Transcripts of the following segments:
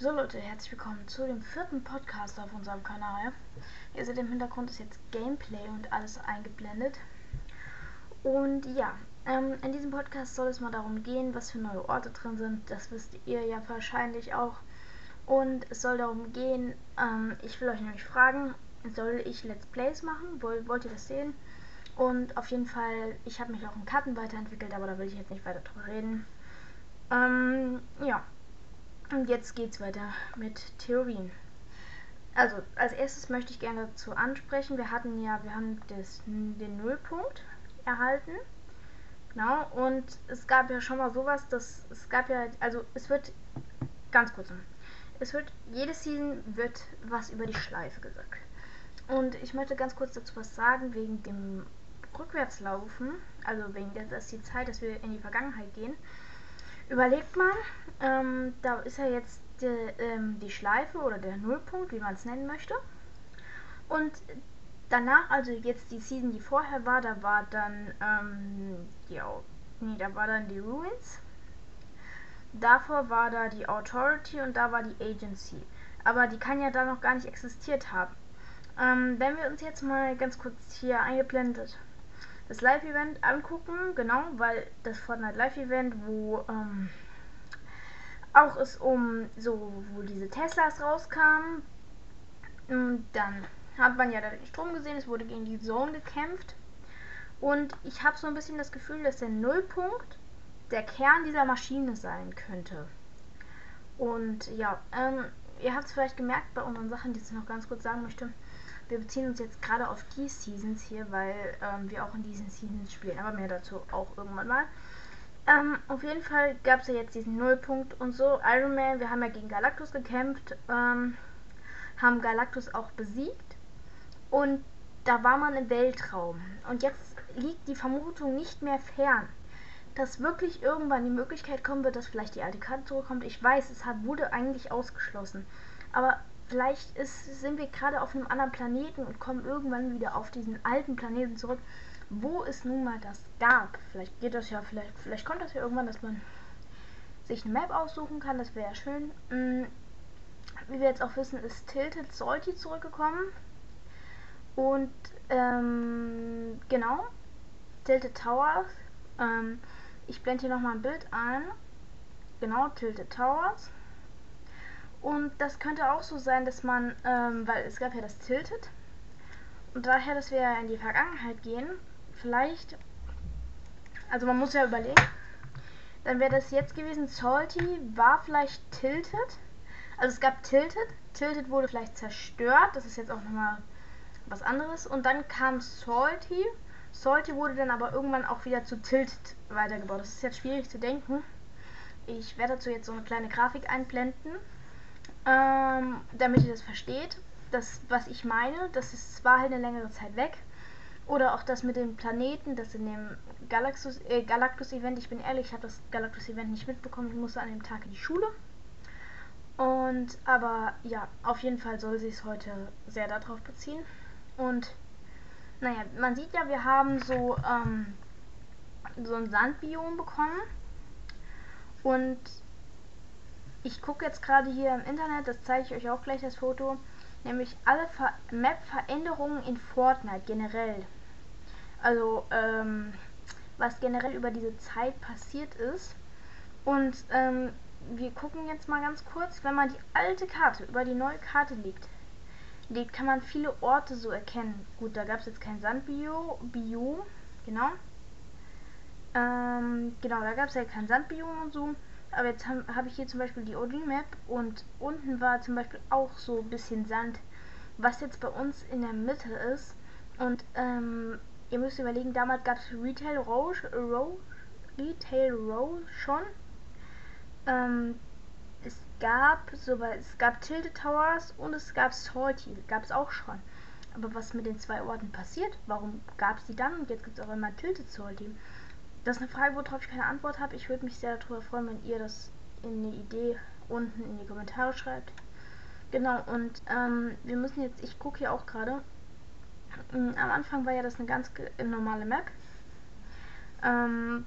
So Leute, herzlich willkommen zu dem vierten Podcast auf unserem Kanal. Ihr seht im Hintergrund ist jetzt Gameplay und alles eingeblendet. Und ja, ähm, in diesem Podcast soll es mal darum gehen, was für neue Orte drin sind. Das wisst ihr ja wahrscheinlich auch. Und es soll darum gehen, ähm, ich will euch nämlich fragen, soll ich Let's Plays machen? Wollt, ihr das sehen? Und auf jeden Fall, ich habe mich auch in Karten weiterentwickelt, aber da will ich jetzt nicht weiter drüber reden. Ähm, ja. Und jetzt geht's weiter mit Theorien. Also, als erstes möchte ich gerne dazu ansprechen, wir hatten ja, wir haben das, den Nullpunkt erhalten. Genau, und es gab ja schon mal sowas, dass es gab ja, also es wird, ganz kurz, es wird, jede Season wird was über die Schleife gesagt. Und ich möchte ganz kurz dazu was sagen, wegen dem Rückwärtslaufen, also wegen der, dass die Zeit, dass wir in die Vergangenheit gehen. Überlegt mal, ähm, da ist ja jetzt die, ähm, die Schleife oder der Nullpunkt, wie man es nennen möchte. Und danach, also jetzt die Season, die vorher war, da war dann ähm, die, nee, da war dann die Ruins. Davor war da die Authority und da war die Agency. Aber die kann ja da noch gar nicht existiert haben. Ähm, wenn wir uns jetzt mal ganz kurz hier eingeblendet das Live-Event angucken, genau, weil das Fortnite Live-Event, wo ähm, auch es um so, wo diese Teslas rauskamen, und dann hat man ja da den Strom gesehen, es wurde gegen die Zone gekämpft. Und ich habe so ein bisschen das Gefühl, dass der Nullpunkt der Kern dieser Maschine sein könnte. Und ja, ähm, ihr habt es vielleicht gemerkt bei unseren Sachen, die ich noch ganz kurz sagen möchte wir beziehen uns jetzt gerade auf die Seasons hier, weil ähm, wir auch in diesen Seasons spielen, aber mehr dazu auch irgendwann mal. Ähm, auf jeden Fall gab es ja jetzt diesen Nullpunkt und so. Iron Man, wir haben ja gegen Galactus gekämpft, ähm, haben Galactus auch besiegt und da war man im Weltraum. Und jetzt liegt die Vermutung nicht mehr fern, dass wirklich irgendwann die Möglichkeit kommen wird, dass vielleicht die alte Karte zurückkommt. Ich weiß, es hat, wurde eigentlich ausgeschlossen. Aber vielleicht ist, sind wir gerade auf einem anderen Planeten und kommen irgendwann wieder auf diesen alten Planeten zurück, wo es nun mal das gab. Vielleicht geht das ja, vielleicht, vielleicht kommt das ja irgendwann, dass man sich eine Map aussuchen kann, das wäre schön. Mhm. Wie wir jetzt auch wissen, ist Tilted Salty zurückgekommen. Und ähm, genau, Tilted Towers. Ähm, ich blende hier nochmal ein Bild ein. Genau, Tilted Towers. Und das könnte auch so sein, dass man, ähm, weil es gab ja das Tilted. Und daher, dass wir in die Vergangenheit gehen, vielleicht, also man muss ja überlegen, dann wäre das jetzt gewesen, Salty war vielleicht Tilted. Also es gab Tilted, Tilted wurde vielleicht zerstört, das ist jetzt auch nochmal was anderes. Und dann kam Salty, Salty wurde dann aber irgendwann auch wieder zu Tilted weitergebaut. Das ist jetzt schwierig zu denken. Ich werde dazu jetzt so eine kleine Grafik einblenden ähm, damit ihr das versteht. Das, was ich meine, das ist, war halt eine längere Zeit weg. Oder auch das mit dem Planeten, das in dem Galactus, äh, Galactus Event, ich bin ehrlich, ich habe das Galactus Event nicht mitbekommen, ich musste an dem Tag in die Schule. Und, aber ja, auf jeden Fall soll sich es heute sehr darauf beziehen. Und, naja, man sieht ja, wir haben so, ähm, so ein Sandbiom bekommen. Und ich gucke jetzt gerade hier im Internet, das zeige ich euch auch gleich das Foto, nämlich alle Map-Veränderungen in Fortnite generell. Also, ähm, was generell über diese Zeit passiert ist. Und ähm, wir gucken jetzt mal ganz kurz, wenn man die alte Karte über die neue Karte legt, legt kann man viele Orte so erkennen. Gut, da gab es jetzt kein Sandbiom, Biom, genau. Ähm, genau, da gab es ja kein Sandbiom und so. Aber jetzt habe hab ich hier zum Beispiel die OG-Map und unten war zum Beispiel auch so ein bisschen Sand, was jetzt bei uns in der Mitte ist. Und ähm, ihr müsst überlegen, damals gab es Retail Row, Row, Retail Row schon. Ähm, es gab so es gab Tilted Towers und es gab Salty, gab es auch schon. Aber was mit den zwei Orten passiert? Warum gab es die dann und jetzt gibt es auch immer Tilted Salty? Das ist eine Frage, worauf ich keine Antwort habe. Ich würde mich sehr darüber freuen, wenn ihr das in eine Idee unten in die Kommentare schreibt. Genau, und ähm, wir müssen jetzt, ich gucke hier auch gerade, ähm, am Anfang war ja das eine ganz normale Map. Ähm,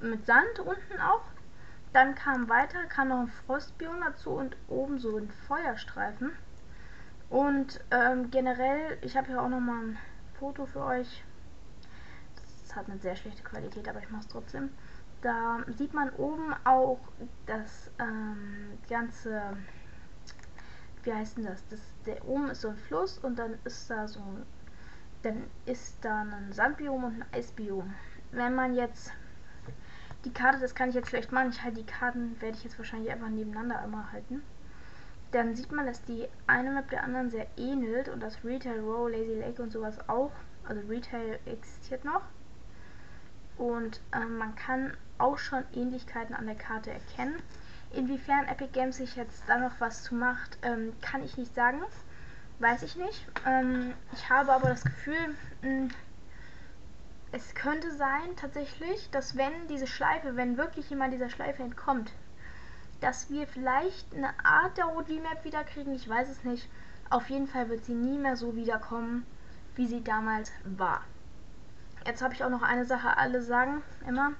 mit Sand unten auch. dann kam weiter, kam noch ein Frostbiom dazu und oben so ein Feuerstreifen. Und ähm, generell, ich habe hier auch noch mal ein Foto für euch. Das hat eine sehr schlechte Qualität, aber ich mache es trotzdem. Da sieht man oben auch das ähm, ganze, wie heißt denn das? das? Der oben ist so ein Fluss und dann ist da so ein, dann ist da ein Sandbiom und ein Eisbiom. Wenn man jetzt die Karte, das kann ich jetzt schlecht machen, ich halte die Karten, werde ich jetzt wahrscheinlich einfach nebeneinander immer halten. Dann sieht man, dass die eine Map der anderen sehr ähnelt und das Retail Row, Lazy Lake und sowas auch. Also Retail existiert noch. Und ähm, man kann auch schon Ähnlichkeiten an der Karte erkennen. Inwiefern Epic Games sich jetzt da noch was zu macht, ähm, kann ich nicht sagen. Weiß ich nicht. Ähm, ich habe aber das Gefühl, mh, hm, es könnte sein tatsächlich, dass wenn diese Schleife, wenn wirklich jemand dieser Schleife entkommt, dass wir vielleicht eine Art der OG-Map wiederkriegen, ich weiß es nicht. Auf jeden Fall wird sie nie mehr so wiederkommen, wie sie damals war. Jetzt habe ich auch noch eine Sache, alle sagen immer,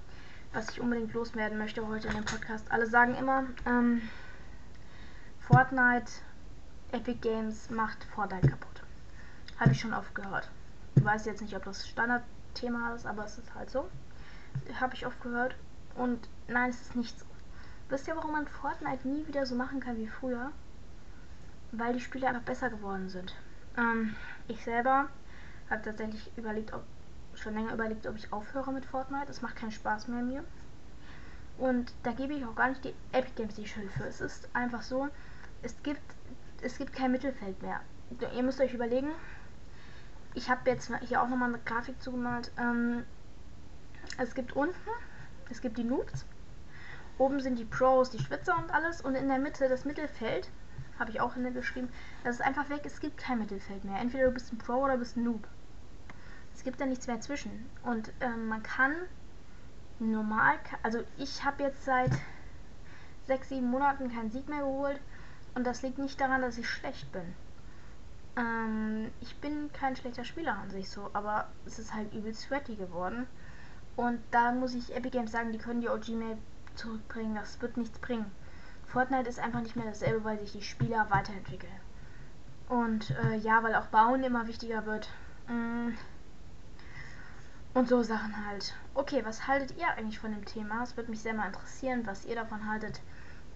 was ich unbedingt loswerden möchte heute in dem Podcast. Alle sagen immer, ähm, Fortnite, Epic Games macht Fortnite kaputt. Habe ich schon oft gehört. Ich weiß jetzt nicht, ob das Standardthema ist, aber es ist halt so. Habe ich oft gehört. Und nein, es ist nicht so. Wisst ihr, warum man Fortnite nie wieder so machen kann wie früher? Weil die Spiele einfach besser geworden sind. Ähm, ich selber habe tatsächlich überlegt, ob schon länger überlegt, ob ich aufhöre mit Fortnite. Es macht keinen Spaß mehr mir. Und da gebe ich auch gar nicht die Epic Games die Schuld für. Es ist einfach so, es gibt, es gibt kein Mittelfeld mehr. Ihr müsst euch überlegen, ich habe jetzt hier auch nochmal eine Grafik zugemalt. Ähm, es gibt unten, es gibt die Noobs. Oben sind die Pros, die Schwitzer und alles. Und in der Mitte das Mittelfeld, habe ich auch hingeschrieben, das ist einfach weg. Es gibt kein Mittelfeld mehr. Entweder du bist ein Pro oder du bist ein Noob. Es gibt da nichts mehr zwischen. Und ähm, man kann normal, also ich habe jetzt seit sechs, sieben Monaten keinen Sieg mehr geholt. Und das liegt nicht daran, dass ich schlecht bin. Ähm, ich bin kein schlechter Spieler an sich so, aber es ist halt übel sweaty geworden. Und da muss ich Epic Games sagen, die können die OG-Map zurückbringen. Das wird nichts bringen. Fortnite ist einfach nicht mehr dasselbe, weil sich die Spieler weiterentwickeln. Und äh, ja, weil auch Bauen immer wichtiger wird. Mm. Und so Sachen halt. Okay, was haltet ihr eigentlich von dem Thema? Es würde mich sehr mal interessieren, was ihr davon haltet,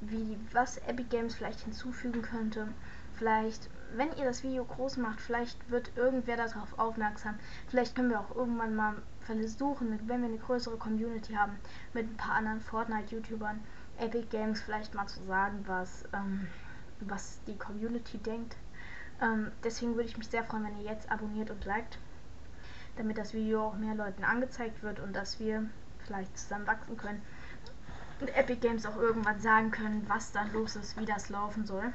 wie was Epic Games vielleicht hinzufügen könnte. Vielleicht, wenn ihr das Video groß macht, vielleicht wird irgendwer darauf aufmerksam. Vielleicht können wir auch irgendwann mal versuchen, wenn wir eine größere Community haben, mit ein paar anderen Fortnite-YouTubern, Epic Games vielleicht mal zu sagen, was, ähm, was die Community denkt. Ähm, deswegen würde ich mich sehr freuen, wenn ihr jetzt abonniert und liked damit das Video auch mehr Leuten angezeigt wird und dass wir vielleicht zusammen wachsen können und Epic Games auch irgendwann sagen können, was dann los ist, wie das laufen soll.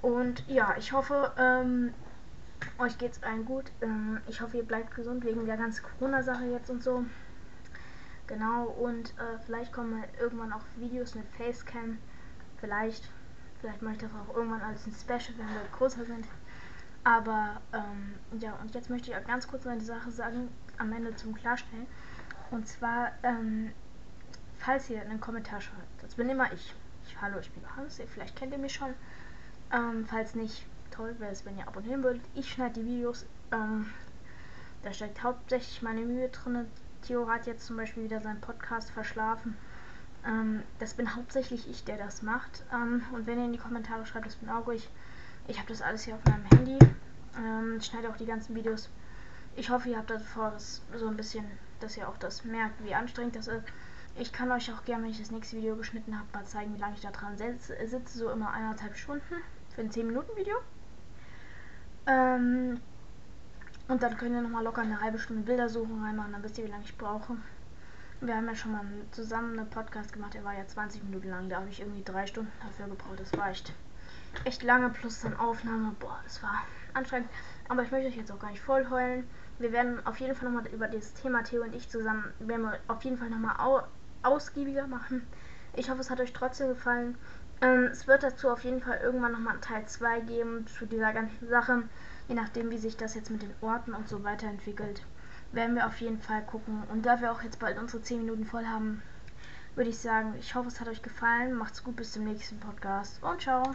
Und ja, ich hoffe, ähm, euch geht's allen gut. Ähm, ich hoffe, ihr bleibt gesund wegen der ganzen Corona-Sache jetzt und so. Genau, und äh, vielleicht kommen irgendwann auch Videos mit Facecam. Vielleicht, vielleicht mache ich das auch irgendwann als ein Special, wenn wir größer sind. Aber ähm, ja, und jetzt möchte ich auch ganz kurz eine Sache sagen, am Ende zum Klarstellen. Und zwar, ähm, falls ihr einen Kommentar schreibt, das bin immer ich. ich hallo, ich bin Johannes, vielleicht kennt ihr mich schon. Ähm, falls nicht, toll wäre es, wenn ihr abonnieren würdet. Ich schneide die Videos. Ähm, da steckt hauptsächlich meine Mühe drin. Theo hat jetzt zum Beispiel wieder seinen Podcast verschlafen. Ähm, das bin hauptsächlich ich, der das macht. Ähm, und wenn ihr in die Kommentare schreibt, das bin auch ich. Ich habe das alles hier auf meinem Handy. Ähm, ich schneide auch die ganzen Videos. Ich hoffe, ihr habt davor das so ein bisschen, dass ihr auch das merkt, wie anstrengend das ist. Ich kann euch auch gerne, wenn ich das nächste Video geschnitten habe, mal zeigen, wie lange ich da dran sitze. So immer eineinhalb Stunden für ein 10 Minuten Video. Ähm, und dann könnt ihr nochmal locker eine halbe Stunde Bildersuchung reinmachen, dann wisst ihr, wie lange ich brauche. Wir haben ja schon mal zusammen einen Podcast gemacht, der war ja 20 Minuten lang, da habe ich irgendwie drei Stunden dafür gebraucht, das reicht echt lange plus dann Aufnahme. Boah, das war anstrengend. Aber ich möchte euch jetzt auch gar nicht voll heulen. Wir werden auf jeden Fall nochmal über dieses Thema Theo und ich zusammen, werden wir auf jeden Fall nochmal au ausgiebiger machen. Ich hoffe, es hat euch trotzdem gefallen. Ähm, es wird dazu auf jeden Fall irgendwann nochmal Teil 2 geben zu dieser ganzen Sache. Je nachdem, wie sich das jetzt mit den Orten und so weiterentwickelt, werden wir auf jeden Fall gucken. Und da wir auch jetzt bald unsere 10 Minuten voll haben, würde ich sagen, ich hoffe, es hat euch gefallen. Macht's gut bis zum nächsten Podcast und ciao.